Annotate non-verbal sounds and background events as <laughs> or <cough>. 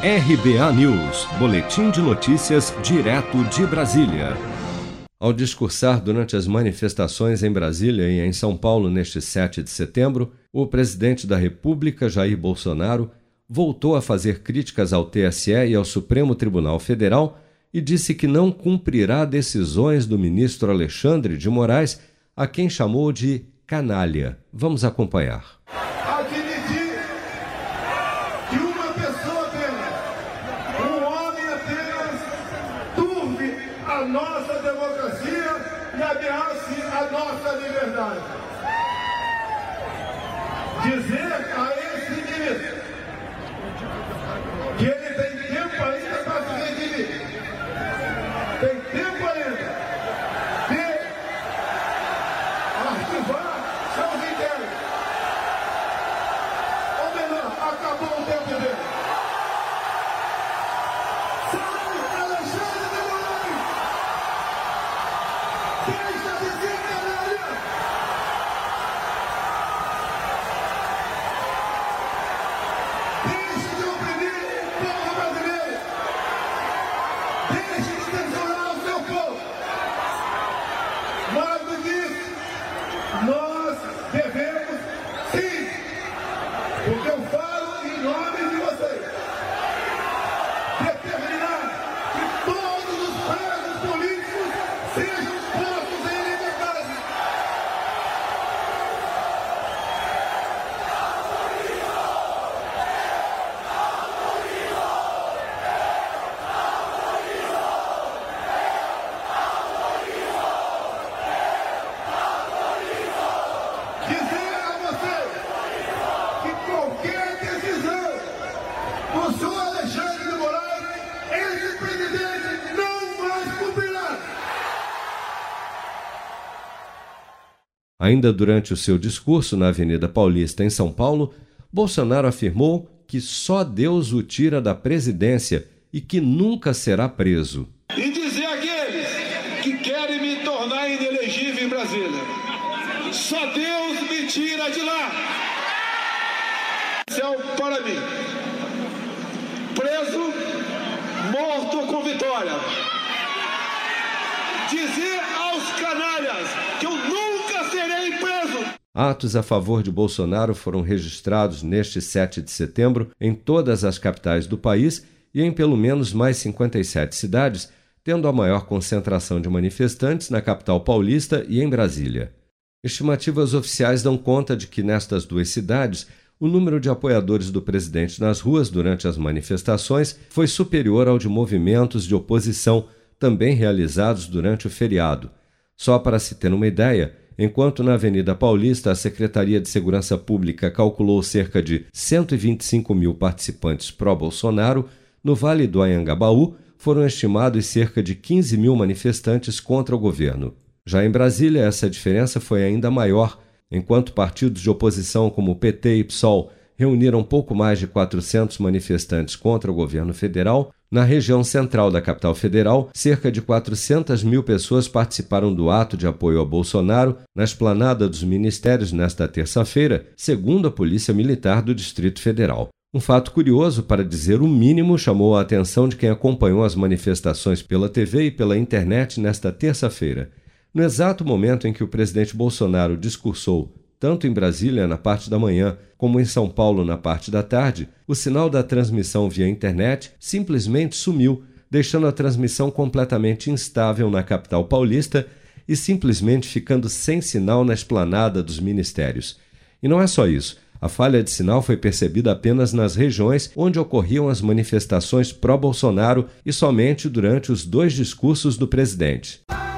RBA News, Boletim de Notícias, direto de Brasília. Ao discursar durante as manifestações em Brasília e em São Paulo neste 7 de setembro, o presidente da República, Jair Bolsonaro, voltou a fazer críticas ao TSE e ao Supremo Tribunal Federal e disse que não cumprirá decisões do ministro Alexandre de Moraes, a quem chamou de canalha. Vamos acompanhar. Admitir que uma pessoa apenas, um homem apenas, turve a nossa democracia e ameace a nossa liberdade. Dizer a esse ministro que ele tem Get <laughs> them. Ainda durante o seu discurso na Avenida Paulista, em São Paulo, Bolsonaro afirmou que só Deus o tira da presidência e que nunca será preso. E dizer àqueles que querem me tornar inelegível em Brasília: só Deus me tira de lá. Céu para mim. Preso, morto com vitória. Dizer aos canalhas que eu nunca serei preso. Atos a favor de Bolsonaro foram registrados neste 7 de setembro em todas as capitais do país e em pelo menos mais 57 cidades, tendo a maior concentração de manifestantes na capital paulista e em Brasília. Estimativas oficiais dão conta de que nestas duas cidades o número de apoiadores do presidente nas ruas durante as manifestações foi superior ao de movimentos de oposição também realizados durante o feriado. Só para se ter uma ideia, enquanto na Avenida Paulista a Secretaria de Segurança Pública calculou cerca de 125 mil participantes pró-Bolsonaro, no Vale do Anhangabaú foram estimados cerca de 15 mil manifestantes contra o governo. Já em Brasília, essa diferença foi ainda maior, enquanto partidos de oposição como PT e PSOL reuniram pouco mais de 400 manifestantes contra o governo federal, na região central da capital federal, cerca de 400 mil pessoas participaram do ato de apoio a Bolsonaro na esplanada dos ministérios nesta terça-feira, segundo a Polícia Militar do Distrito Federal. Um fato curioso, para dizer o mínimo, chamou a atenção de quem acompanhou as manifestações pela TV e pela internet nesta terça-feira. No exato momento em que o presidente Bolsonaro discursou, tanto em Brasília na parte da manhã como em São Paulo na parte da tarde, o sinal da transmissão via internet simplesmente sumiu, deixando a transmissão completamente instável na capital paulista e simplesmente ficando sem sinal na esplanada dos ministérios. E não é só isso. A falha de sinal foi percebida apenas nas regiões onde ocorriam as manifestações pró-Bolsonaro e somente durante os dois discursos do presidente.